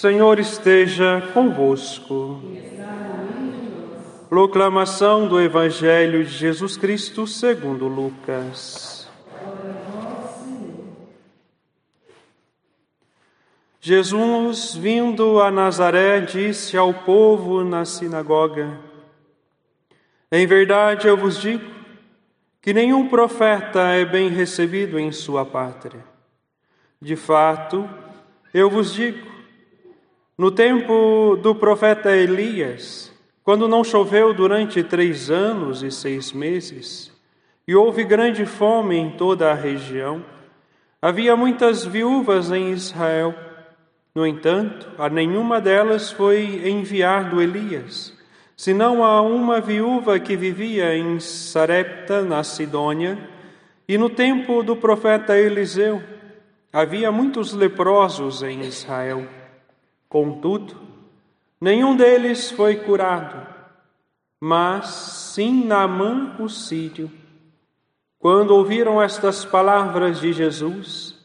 Senhor esteja convosco. Proclamação do Evangelho de Jesus Cristo segundo Lucas. Jesus, vindo a Nazaré, disse ao povo na sinagoga: Em verdade eu vos digo que nenhum profeta é bem recebido em sua pátria. De fato, eu vos digo, no tempo do profeta Elias, quando não choveu durante três anos e seis meses, e houve grande fome em toda a região, havia muitas viúvas em Israel. No entanto, a nenhuma delas foi enviado Elias, senão a uma viúva que vivia em Sarepta, na Sidônia, e no tempo do profeta Eliseu havia muitos leprosos em Israel. Contudo, nenhum deles foi curado, mas sim o sírio. Quando ouviram estas palavras de Jesus,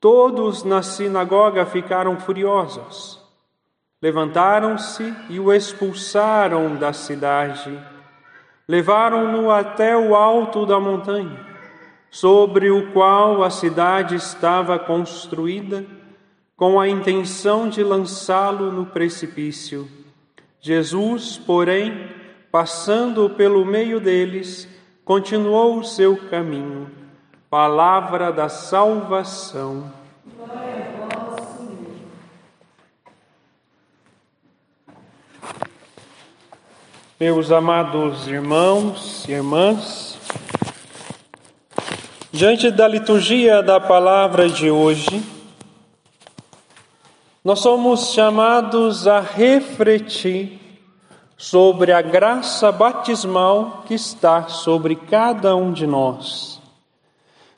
todos na sinagoga ficaram furiosos. Levantaram-se e o expulsaram da cidade. Levaram-no até o alto da montanha, sobre o qual a cidade estava construída com a intenção de lançá-lo no precipício. Jesus, porém, passando pelo meio deles, continuou o seu caminho. Palavra da salvação. Meus amados irmãos e irmãs, diante da liturgia da palavra de hoje, nós somos chamados a refletir sobre a graça batismal que está sobre cada um de nós.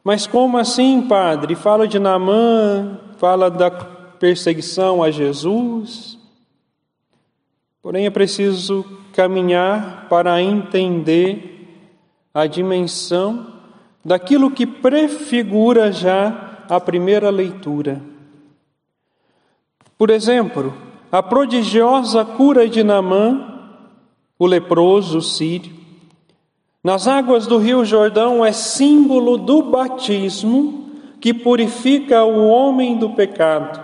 Mas como assim, padre? Fala de Naamã, fala da perseguição a Jesus. Porém, é preciso caminhar para entender a dimensão daquilo que prefigura já a primeira leitura. Por exemplo, a prodigiosa cura de Namã, o leproso sírio, nas águas do Rio Jordão é símbolo do batismo que purifica o homem do pecado.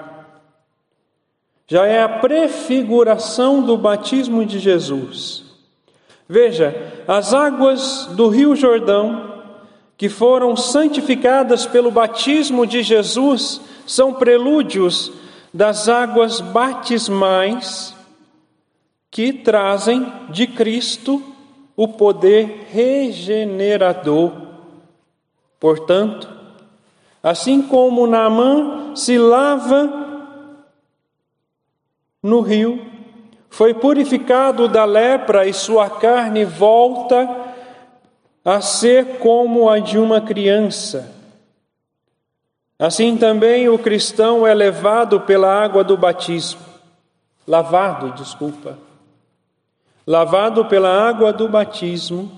Já é a prefiguração do batismo de Jesus. Veja, as águas do Rio Jordão, que foram santificadas pelo batismo de Jesus, são prelúdios das águas batismais que trazem de Cristo o poder regenerador. Portanto, assim como Naamã se lava no rio, foi purificado da lepra e sua carne volta a ser como a de uma criança. Assim também o cristão é levado pela água do batismo, lavado, desculpa, lavado pela água do batismo,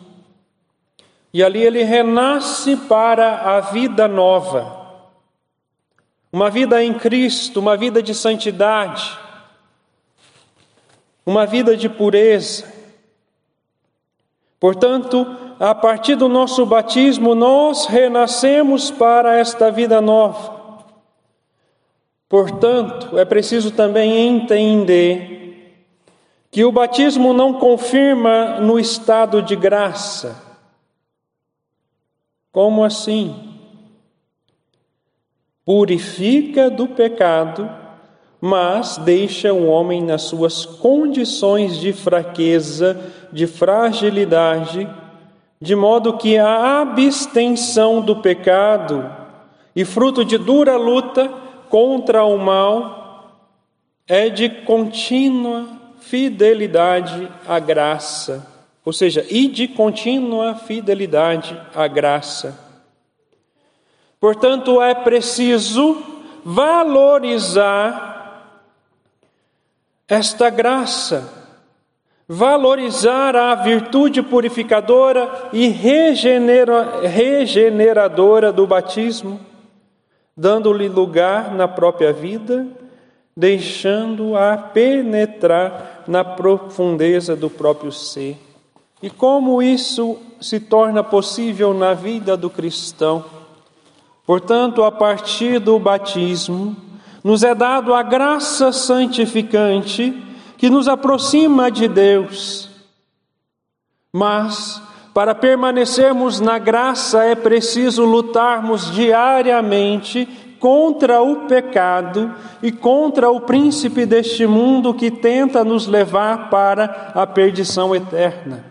e ali ele renasce para a vida nova, uma vida em Cristo, uma vida de santidade, uma vida de pureza. Portanto, a partir do nosso batismo, nós renascemos para esta vida nova. Portanto, é preciso também entender que o batismo não confirma no estado de graça. Como assim? Purifica do pecado, mas deixa o homem nas suas condições de fraqueza, de fragilidade, de modo que a abstenção do pecado e fruto de dura luta contra o mal é de contínua fidelidade à graça, ou seja, e de contínua fidelidade à graça. Portanto, é preciso valorizar esta graça valorizar a virtude purificadora e regenera, regeneradora do batismo, dando-lhe lugar na própria vida, deixando-a penetrar na profundeza do próprio ser. E como isso se torna possível na vida do cristão? Portanto, a partir do batismo, nos é dado a graça santificante que nos aproxima de Deus. Mas, para permanecermos na graça, é preciso lutarmos diariamente contra o pecado e contra o príncipe deste mundo que tenta nos levar para a perdição eterna.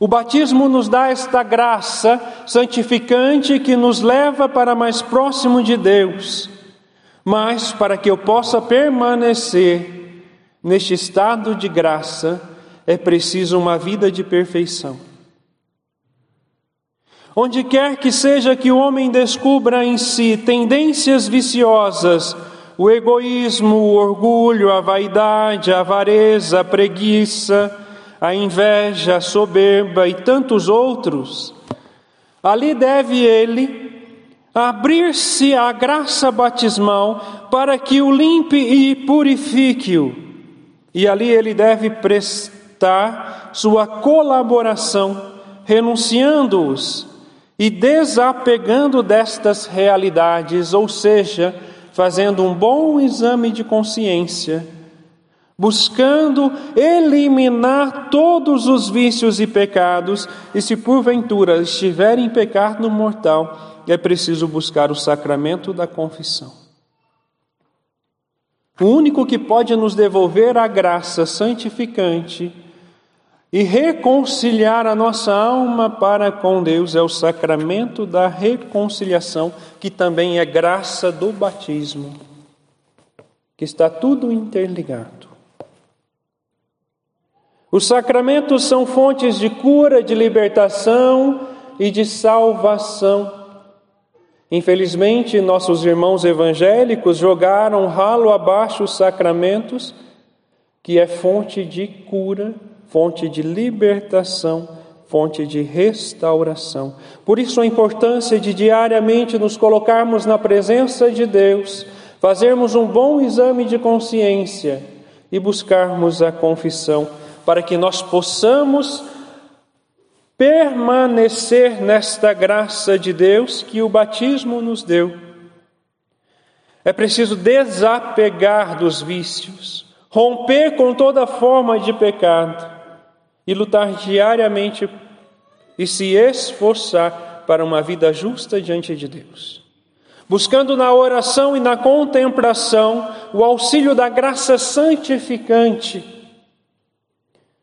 O batismo nos dá esta graça santificante que nos leva para mais próximo de Deus. Mas para que eu possa permanecer neste estado de graça, é preciso uma vida de perfeição. Onde quer que seja que o homem descubra em si tendências viciosas, o egoísmo, o orgulho, a vaidade, a avareza, a preguiça, a inveja, a soberba e tantos outros, ali deve ele abrir-se à graça batismal para que o limpe e purifique-o. E ali ele deve prestar sua colaboração, renunciando-os e desapegando destas realidades, ou seja, fazendo um bom exame de consciência, buscando eliminar todos os vícios e pecados, e se porventura estiver em pecado mortal, é preciso buscar o sacramento da confissão. O único que pode nos devolver a graça santificante e reconciliar a nossa alma para com Deus é o sacramento da reconciliação, que também é graça do batismo, que está tudo interligado. Os sacramentos são fontes de cura, de libertação e de salvação. Infelizmente, nossos irmãos evangélicos jogaram ralo abaixo os sacramentos, que é fonte de cura fonte de libertação, fonte de restauração. Por isso, a importância de diariamente nos colocarmos na presença de Deus, fazermos um bom exame de consciência e buscarmos a confissão, para que nós possamos permanecer nesta graça de Deus que o batismo nos deu. É preciso desapegar dos vícios, romper com toda forma de pecado e lutar diariamente e se esforçar para uma vida justa diante de Deus. Buscando na oração e na contemplação o auxílio da graça santificante.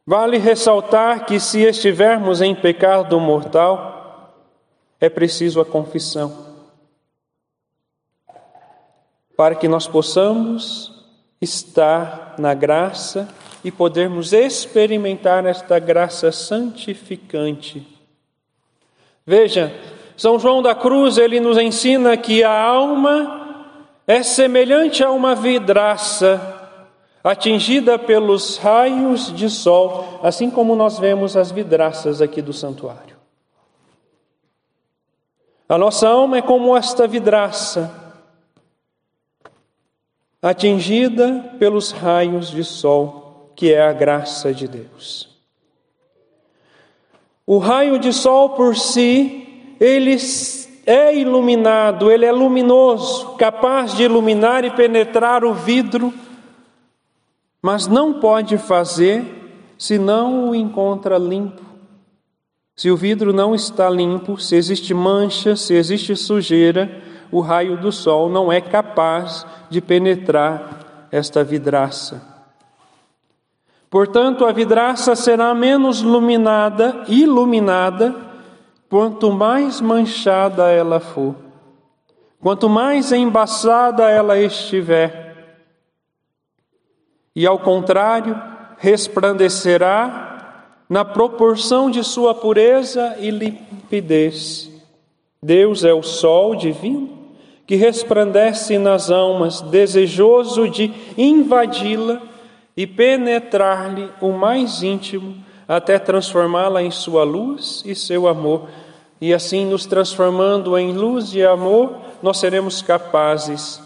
Vale ressaltar que se estivermos em pecado mortal, é preciso a confissão. Para que nós possamos estar na graça e podermos experimentar esta graça santificante. Veja, São João da Cruz, ele nos ensina que a alma é semelhante a uma vidraça atingida pelos raios de sol, assim como nós vemos as vidraças aqui do santuário. A nossa alma é como esta vidraça, atingida pelos raios de sol que é a graça de Deus. O raio de sol por si, ele é iluminado, ele é luminoso, capaz de iluminar e penetrar o vidro, mas não pode fazer se não o encontra limpo. Se o vidro não está limpo, se existe mancha, se existe sujeira, o raio do sol não é capaz de penetrar esta vidraça. Portanto, a vidraça será menos iluminada, iluminada, quanto mais manchada ela for, quanto mais embaçada ela estiver. E ao contrário, resplandecerá na proporção de sua pureza e limpidez. Deus é o sol divino que resplandece nas almas, desejoso de invadi-la e penetrar-lhe o mais íntimo, até transformá-la em sua luz e seu amor. E assim, nos transformando em luz e amor, nós seremos capazes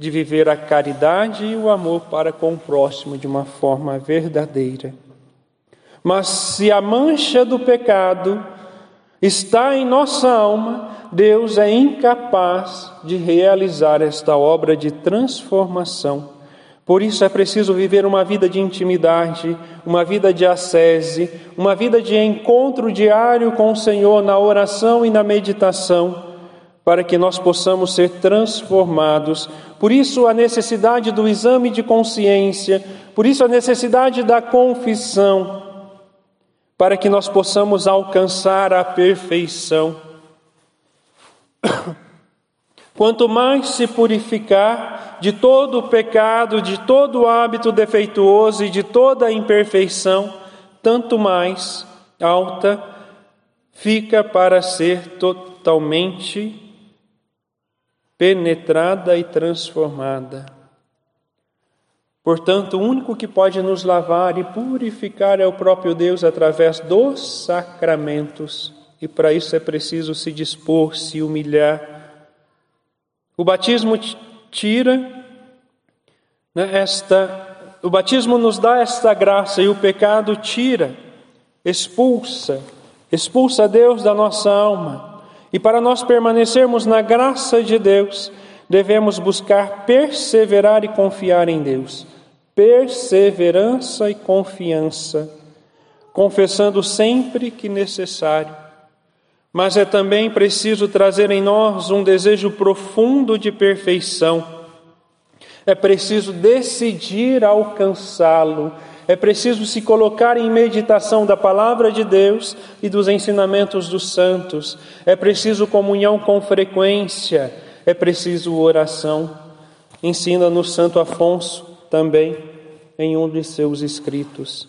de viver a caridade e o amor para com o próximo de uma forma verdadeira. Mas se a mancha do pecado está em nossa alma, Deus é incapaz de realizar esta obra de transformação. Por isso é preciso viver uma vida de intimidade, uma vida de ascese, uma vida de encontro diário com o Senhor na oração e na meditação, para que nós possamos ser transformados. Por isso a necessidade do exame de consciência, por isso a necessidade da confissão, para que nós possamos alcançar a perfeição. Quanto mais se purificar de todo o pecado, de todo o hábito defeituoso e de toda a imperfeição, tanto mais alta fica para ser totalmente penetrada e transformada. Portanto, o único que pode nos lavar e purificar é o próprio Deus através dos sacramentos, e para isso é preciso se dispor, se humilhar o batismo tira né, esta, o batismo nos dá esta graça e o pecado tira, expulsa, expulsa Deus da nossa alma. E para nós permanecermos na graça de Deus, devemos buscar perseverar e confiar em Deus. Perseverança e confiança, confessando sempre que necessário mas é também preciso trazer em nós um desejo profundo de perfeição. É preciso decidir alcançá-lo. É preciso se colocar em meditação da palavra de Deus e dos ensinamentos dos santos. É preciso comunhão com frequência. É preciso oração. Ensina-nos Santo Afonso também em um de seus escritos.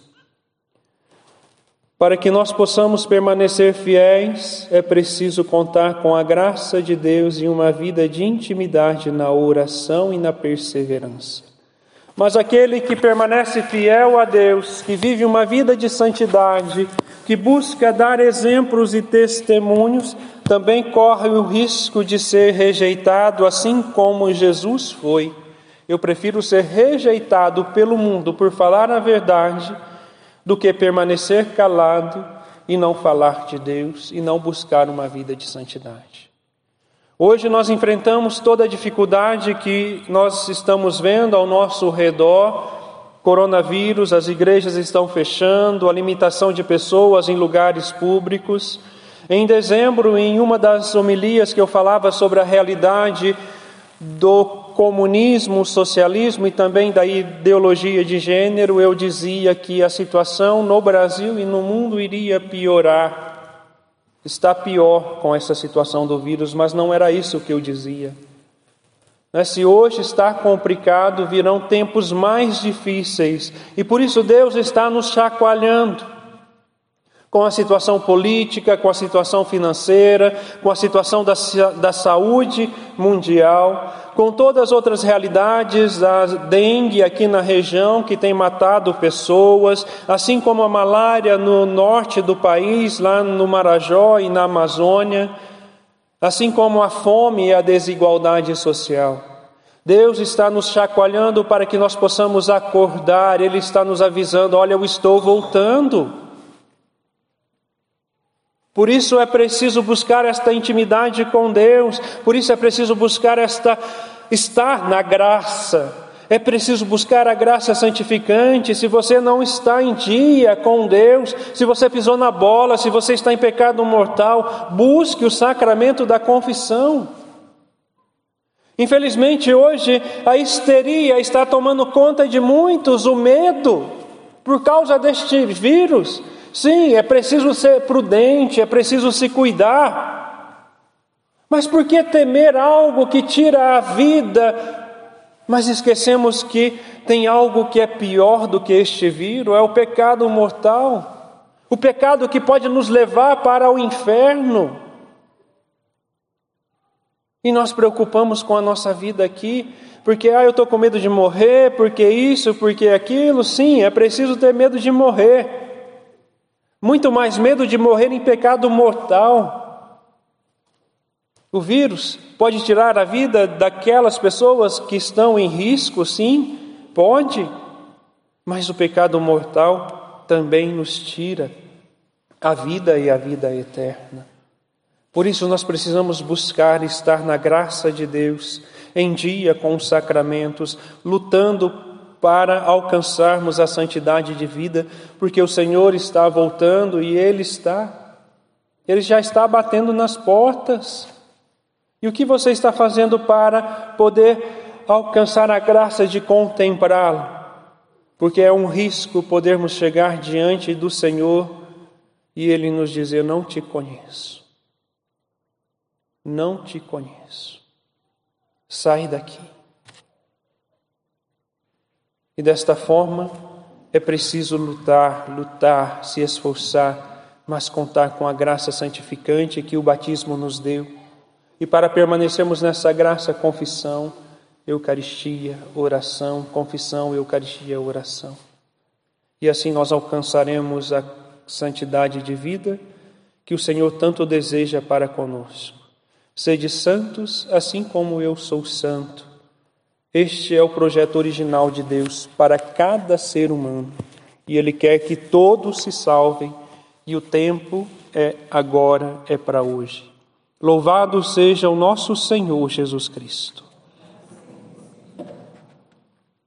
Para que nós possamos permanecer fiéis, é preciso contar com a graça de Deus e uma vida de intimidade na oração e na perseverança. Mas aquele que permanece fiel a Deus, que vive uma vida de santidade, que busca dar exemplos e testemunhos, também corre o risco de ser rejeitado, assim como Jesus foi. Eu prefiro ser rejeitado pelo mundo por falar a verdade do que permanecer calado e não falar de Deus e não buscar uma vida de santidade. Hoje nós enfrentamos toda a dificuldade que nós estamos vendo ao nosso redor. Coronavírus, as igrejas estão fechando, a limitação de pessoas em lugares públicos. Em dezembro, em uma das homilias que eu falava sobre a realidade do comunismo, socialismo e também da ideologia de gênero, eu dizia que a situação no Brasil e no mundo iria piorar. Está pior com essa situação do vírus, mas não era isso que eu dizia. Né, se hoje está complicado, virão tempos mais difíceis, e por isso Deus está nos chacoalhando com a situação política, com a situação financeira, com a situação da, da saúde mundial, com todas as outras realidades, da dengue aqui na região que tem matado pessoas, assim como a malária no norte do país, lá no Marajó e na Amazônia, assim como a fome e a desigualdade social. Deus está nos chacoalhando para que nós possamos acordar, Ele está nos avisando: olha, eu estou voltando. Por isso é preciso buscar esta intimidade com Deus, por isso é preciso buscar esta estar na graça. É preciso buscar a graça santificante. Se você não está em dia com Deus, se você pisou na bola, se você está em pecado mortal, busque o sacramento da confissão. Infelizmente, hoje a histeria está tomando conta de muitos, o medo, por causa deste vírus. Sim, é preciso ser prudente, é preciso se cuidar. Mas por que temer algo que tira a vida? Mas esquecemos que tem algo que é pior do que este vírus, é o pecado mortal. O pecado que pode nos levar para o inferno. E nós preocupamos com a nossa vida aqui, porque ah, eu estou com medo de morrer, porque isso, porque aquilo. Sim, é preciso ter medo de morrer muito mais medo de morrer em pecado mortal. O vírus pode tirar a vida daquelas pessoas que estão em risco, sim, pode, mas o pecado mortal também nos tira a vida e a vida eterna. Por isso nós precisamos buscar estar na graça de Deus, em dia com os sacramentos, lutando para alcançarmos a santidade de vida, porque o Senhor está voltando e Ele está, Ele já está batendo nas portas. E o que você está fazendo para poder alcançar a graça de contemplá-lo? Porque é um risco podermos chegar diante do Senhor e Ele nos dizer: Não te conheço. Não te conheço. Sai daqui. E desta forma é preciso lutar, lutar, se esforçar, mas contar com a graça santificante que o batismo nos deu e para permanecermos nessa graça, confissão, Eucaristia, oração, confissão, Eucaristia, oração. E assim nós alcançaremos a santidade de vida que o Senhor tanto deseja para conosco. Sede santos, assim como eu sou santo. Este é o projeto original de Deus para cada ser humano. E Ele quer que todos se salvem, e o tempo é agora, é para hoje. Louvado seja o nosso Senhor Jesus Cristo.